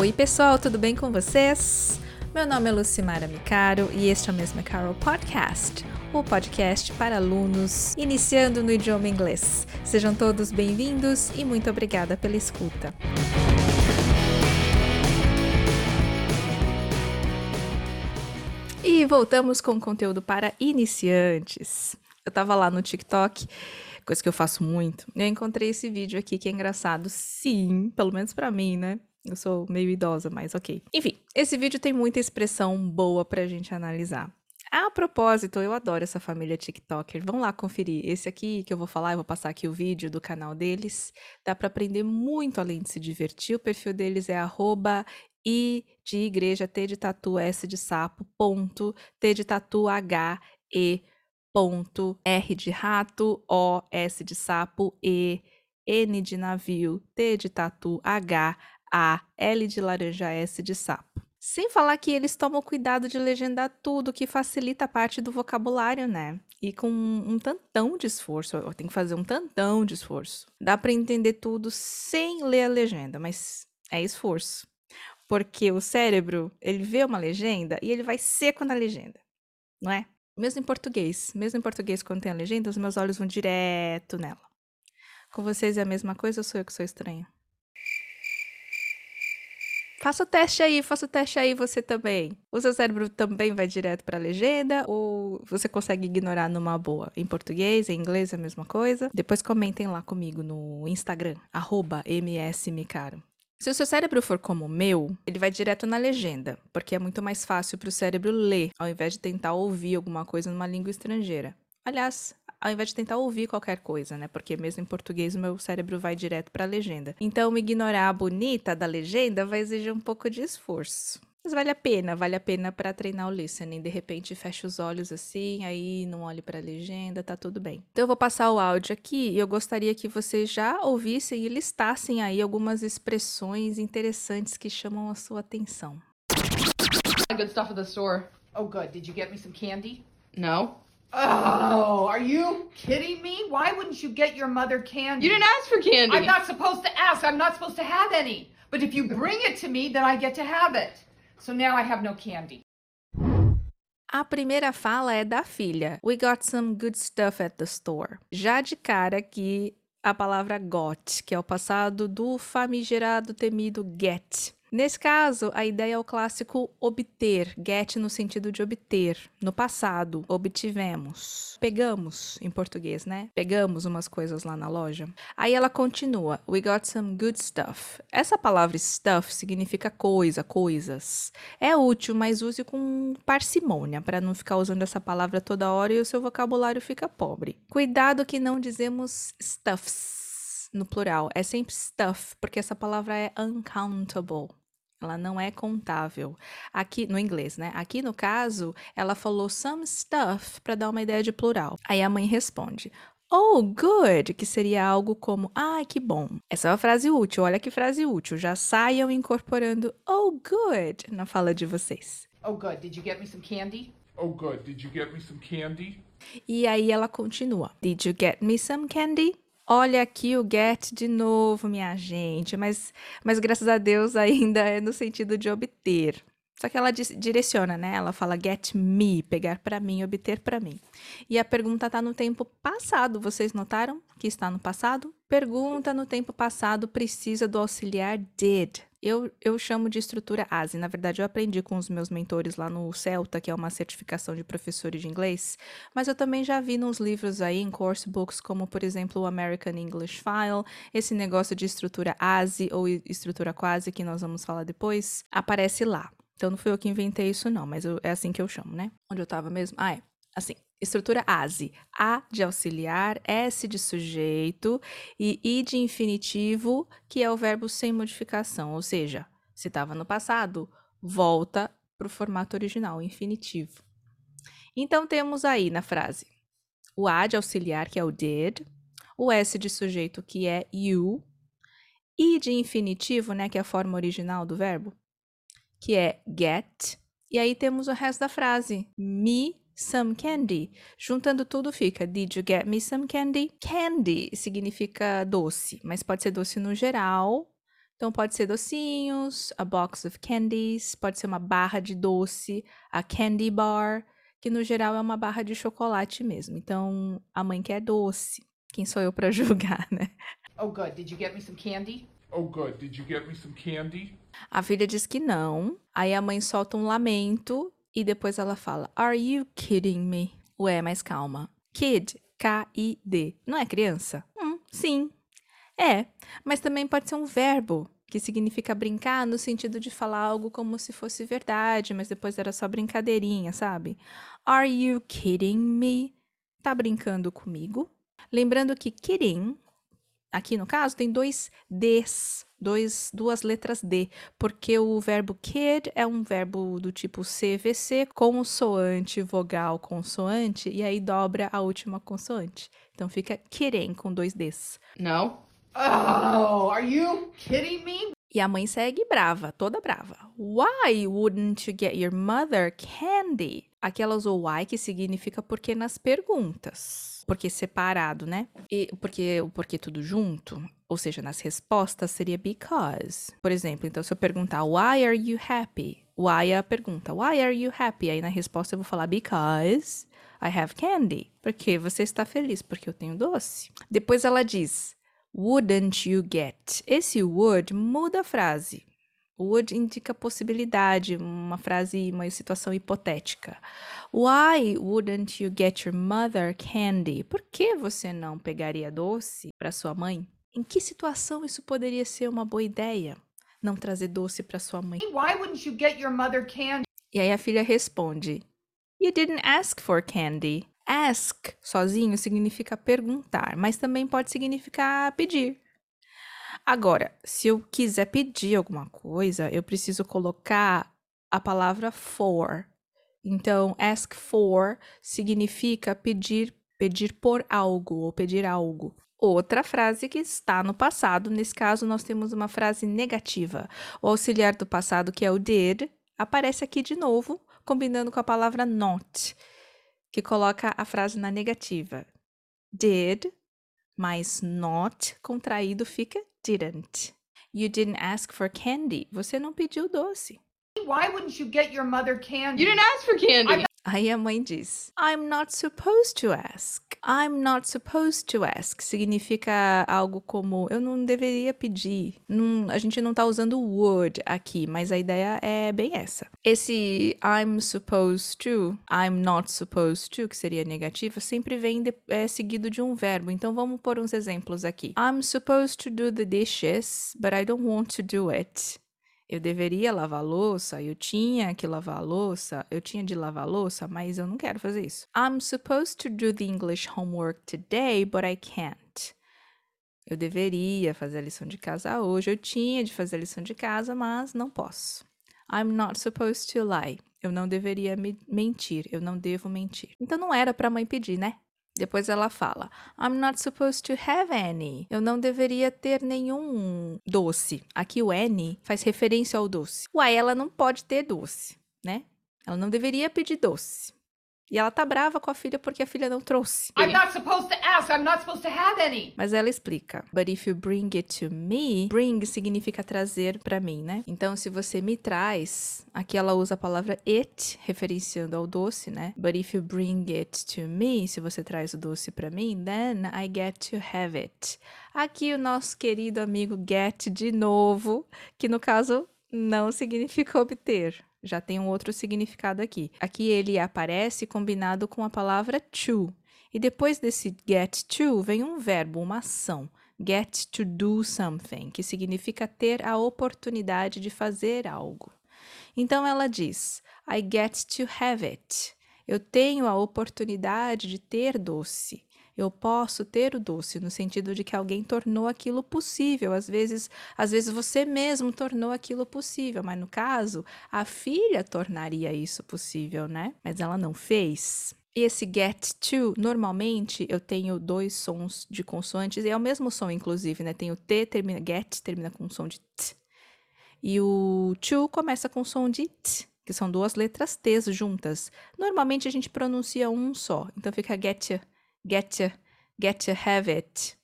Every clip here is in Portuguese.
Oi, pessoal, tudo bem com vocês? Meu nome é Lucimara Micaro e este é o Mesma Carol Podcast, o podcast para alunos iniciando no idioma inglês. Sejam todos bem-vindos e muito obrigada pela escuta. E voltamos com conteúdo para iniciantes. Eu tava lá no TikTok, coisa que eu faço muito. Eu encontrei esse vídeo aqui que é engraçado, sim, pelo menos para mim, né? Eu sou meio idosa, mas ok. Enfim, esse vídeo tem muita expressão boa pra gente analisar. A propósito, eu adoro essa família TikToker. Vão lá conferir. Esse aqui que eu vou falar, eu vou passar aqui o vídeo do canal deles. Dá para aprender muito além de se divertir. O perfil deles é arroba I de igreja, T de tatu, S de sapo, ponto, T de tatu, H, E, ponto, R de rato, O, S de sapo, E, N de navio, T de tatu, H, A, L de laranja, S de sapo. Sem falar que eles tomam cuidado de legendar tudo, que facilita a parte do vocabulário, né? E com um tantão de esforço, tenho que fazer um tantão de esforço. Dá para entender tudo sem ler a legenda, mas é esforço. Porque o cérebro, ele vê uma legenda e ele vai seco na legenda, não é? Mesmo em português, mesmo em português quando tem a legenda, os meus olhos vão direto nela. Com vocês é a mesma coisa ou sou eu que sou estranha? Faça o teste aí, faça o teste aí você também. O seu cérebro também vai direto para a legenda ou você consegue ignorar numa boa? Em português, em inglês a mesma coisa? Depois comentem lá comigo no Instagram, msmicaro. Se o seu cérebro for como o meu, ele vai direto na legenda, porque é muito mais fácil para o cérebro ler, ao invés de tentar ouvir alguma coisa numa língua estrangeira. Aliás, ao invés de tentar ouvir qualquer coisa, né? Porque mesmo em português o meu cérebro vai direto para a legenda. Então, ignorar a bonita da legenda vai exigir um pouco de esforço. Mas vale a pena, vale a pena para treinar o listening. De repente, fecha os olhos assim, aí não olhe para a legenda, tá tudo bem. Então, eu vou passar o áudio aqui e eu gostaria que vocês já ouvissem e listassem aí algumas expressões interessantes que chamam a sua atenção. Good stuff at the store. Oh, good. Did you get me some candy? No. Oh, are you kidding me? Why wouldn't you get your mother candy? You didn't ask for candy. I'm not supposed to ask. I'm not supposed to have any. But if you bring it to me, then I get to have it. So now I have no candy. A primeira fala é da filha. We got some good stuff at the store. Já de cara aqui a palavra got, que é o passado do famigerado temido get. Nesse caso, a ideia é o clássico obter, get no sentido de obter. No passado, obtivemos. Pegamos, em português, né? Pegamos umas coisas lá na loja. Aí ela continua: We got some good stuff. Essa palavra stuff significa coisa, coisas. É útil, mas use com parcimônia, para não ficar usando essa palavra toda hora e o seu vocabulário fica pobre. Cuidado que não dizemos stuffs no plural. É sempre stuff, porque essa palavra é uncountable. Ela não é contável. Aqui no inglês, né? Aqui no caso, ela falou some stuff para dar uma ideia de plural. Aí a mãe responde: Oh, good, que seria algo como ai, ah, que bom. Essa é uma frase útil. Olha que frase útil. Já saiam incorporando oh, good na fala de vocês. Oh, good. Did you get me some candy? Oh, good. Did you get me some candy? E aí ela continua: Did you get me some candy? Olha aqui o get de novo, minha gente, mas, mas graças a Deus ainda é no sentido de obter. Só que ela direciona, né? Ela fala get me, pegar para mim, obter para mim. E a pergunta está no tempo passado. Vocês notaram que está no passado? Pergunta no tempo passado precisa do auxiliar did. Eu, eu chamo de estrutura ASE. Na verdade, eu aprendi com os meus mentores lá no CELTA, que é uma certificação de professores de inglês, mas eu também já vi nos livros aí, em course books, como por exemplo o American English File, esse negócio de estrutura ASE ou estrutura quase, que nós vamos falar depois, aparece lá. Então não fui eu que inventei isso, não, mas eu, é assim que eu chamo, né? Onde eu tava mesmo? Ah, é. Assim. Estrutura ASE. A de auxiliar, S de sujeito e I de infinitivo, que é o verbo sem modificação. Ou seja, se estava no passado, volta para o formato original, infinitivo. Então temos aí na frase o A de auxiliar, que é o did, o S de sujeito, que é you, I de infinitivo, né, que é a forma original do verbo, que é get, e aí temos o resto da frase, me some candy. Juntando tudo fica Did you get me some candy? Candy significa doce, mas pode ser doce no geral, Então pode ser docinhos, a box of candies, pode ser uma barra de doce, a candy bar, que no geral é uma barra de chocolate mesmo. Então a mãe quer doce. Quem sou eu para julgar, né? Oh, good. Did you get me some candy? Oh, good. Did you get me some candy? A filha diz que não. Aí a mãe solta um lamento e depois ela fala: Are you kidding me? Ué, mas calma. Kid, K-I-D. Não é criança? Hum, sim. É, mas também pode ser um verbo que significa brincar no sentido de falar algo como se fosse verdade, mas depois era só brincadeirinha, sabe? Are you kidding me? Tá brincando comigo? Lembrando que kidding, aqui no caso, tem dois Ds, dois, duas letras D, porque o verbo kid é um verbo do tipo CVC, consoante, vogal, consoante, e aí dobra a última consoante. Então fica kidding com dois Ds. No. Oh, are you kidding me? E a mãe segue brava, toda brava. Why wouldn't you get your mother candy? Aqui ela usou why, que significa porque nas perguntas. Porque separado, né? E porque o porquê tudo junto, ou seja, nas respostas seria because. Por exemplo, então se eu perguntar why are you happy? Why a pergunta. Why are you happy? Aí na resposta eu vou falar because I have candy. Porque você está feliz porque eu tenho doce. Depois ela diz Wouldn't you get? Esse would muda a frase. Would indica possibilidade, uma frase, uma situação hipotética. Why wouldn't you get your mother candy? Por que você não pegaria doce para sua mãe? Em que situação isso poderia ser uma boa ideia? Não trazer doce para sua mãe. Why wouldn't you get your mother candy? E aí a filha responde: You didn't ask for candy. Ask sozinho significa perguntar, mas também pode significar pedir. Agora, se eu quiser pedir alguma coisa, eu preciso colocar a palavra for. Então, ask for significa pedir, pedir por algo ou pedir algo. Outra frase que está no passado, nesse caso nós temos uma frase negativa. O auxiliar do passado, que é o did, aparece aqui de novo, combinando com a palavra not que coloca a frase na negativa. Did mais not contraído fica didn't. You didn't ask for candy. Você não pediu doce. Why wouldn't you get your mother candy? You didn't ask for candy. Aí a mãe diz: I'm not supposed to ask. I'm not supposed to ask significa algo como eu não deveria pedir. Não, a gente não tá usando would aqui, mas a ideia é bem essa. Esse I'm supposed to, I'm not supposed to, que seria negativo, sempre vem de, é, seguido de um verbo. Então vamos pôr uns exemplos aqui. I'm supposed to do the dishes, but I don't want to do it. Eu deveria lavar louça, eu tinha que lavar louça, eu tinha de lavar louça, mas eu não quero fazer isso. I'm supposed to do the English homework today, but I can't. Eu deveria fazer a lição de casa hoje, eu tinha de fazer a lição de casa, mas não posso. I'm not supposed to lie. Eu não deveria me mentir, eu não devo mentir. Então não era para a mãe pedir, né? Depois ela fala: I'm not supposed to have any. Eu não deveria ter nenhum doce. Aqui o any faz referência ao doce. Uai, ela não pode ter doce, né? Ela não deveria pedir doce. E ela tá brava com a filha porque a filha não trouxe. I'm not supposed to ask. I'm not supposed to have any. Mas ela explica. But if you bring it to me, bring significa trazer para mim, né? Então, se você me traz, aqui ela usa a palavra it, referenciando ao doce, né? But if you bring it to me, se você traz o doce para mim, then I get to have it. Aqui o nosso querido amigo get de novo, que no caso não significa obter já tem um outro significado aqui. Aqui ele aparece combinado com a palavra to. E depois desse get to vem um verbo, uma ação. Get to do something, que significa ter a oportunidade de fazer algo. Então ela diz: I get to have it. Eu tenho a oportunidade de ter doce eu posso ter o doce no sentido de que alguém tornou aquilo possível. Às vezes, às vezes você mesmo tornou aquilo possível, mas no caso, a filha tornaria isso possível, né? Mas ela não fez. Esse get to, normalmente eu tenho dois sons de consoantes, e é o mesmo som, inclusive, né? Tem o T, termina, get, termina com som de T. E o to começa com som de T, que são duas letras T juntas. Normalmente a gente pronuncia um só, então fica get get to, get to have it.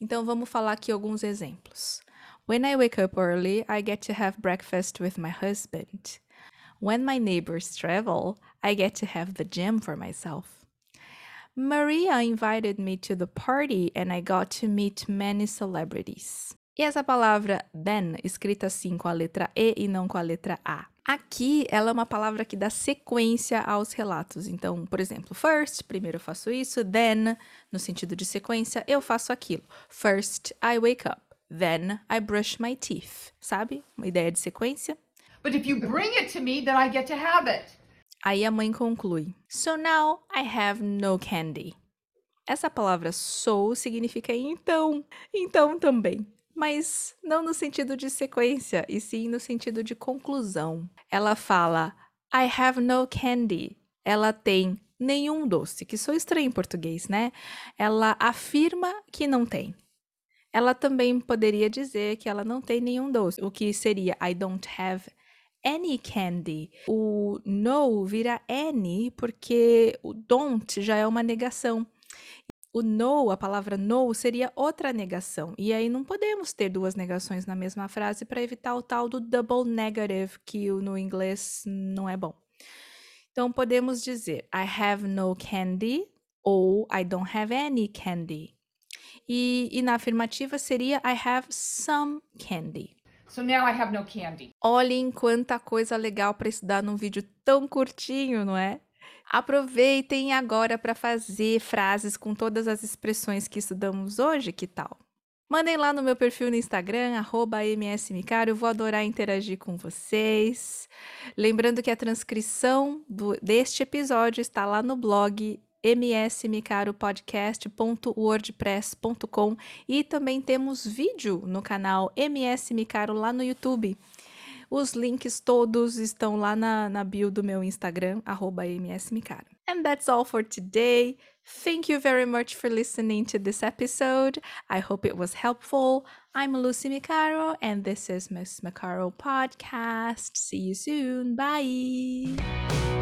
Então vamos falar aqui alguns exemplos. When I wake up early, I get to have breakfast with my husband. When my neighbors travel, I get to have the gym for myself. Maria invited me to the party and I got to meet many celebrities. E essa palavra then, escrita assim com a letra E e não com a letra A. Aqui, ela é uma palavra que dá sequência aos relatos. Então, por exemplo, first, primeiro eu faço isso, then, no sentido de sequência, eu faço aquilo. First, I wake up. Then, I brush my teeth. Sabe? Uma ideia de sequência. But if you bring it to me, then I get to have it. Aí a mãe conclui: So now I have no candy. Essa palavra so significa então, então também. Mas não no sentido de sequência, e sim no sentido de conclusão. Ela fala I have no candy. Ela tem nenhum doce, que sou estranho em português, né? Ela afirma que não tem. Ela também poderia dizer que ela não tem nenhum doce, o que seria I don't have any candy. O no vira any porque o don't já é uma negação. O no, a palavra no, seria outra negação. E aí não podemos ter duas negações na mesma frase para evitar o tal do double negative, que no inglês não é bom. Então podemos dizer I have no candy ou I don't have any candy. E, e na afirmativa seria I have some candy. So now I have no candy. Olhem quanta coisa legal para estudar num vídeo tão curtinho, não é? Aproveitem agora para fazer frases com todas as expressões que estudamos hoje, que tal? Mandem lá no meu perfil no Instagram, msmicaro, eu vou adorar interagir com vocês. Lembrando que a transcrição do, deste episódio está lá no blog msmicaropodcast.wordpress.com e também temos vídeo no canal MS Micaro lá no YouTube. Os links todos estão lá na, na bio do meu Instagram, msmicaro. And that's all for today. Thank you very much for listening to this episode. I hope it was helpful. I'm Lucy Micaro, and this is Miss Micaro Podcast. See you soon. Bye.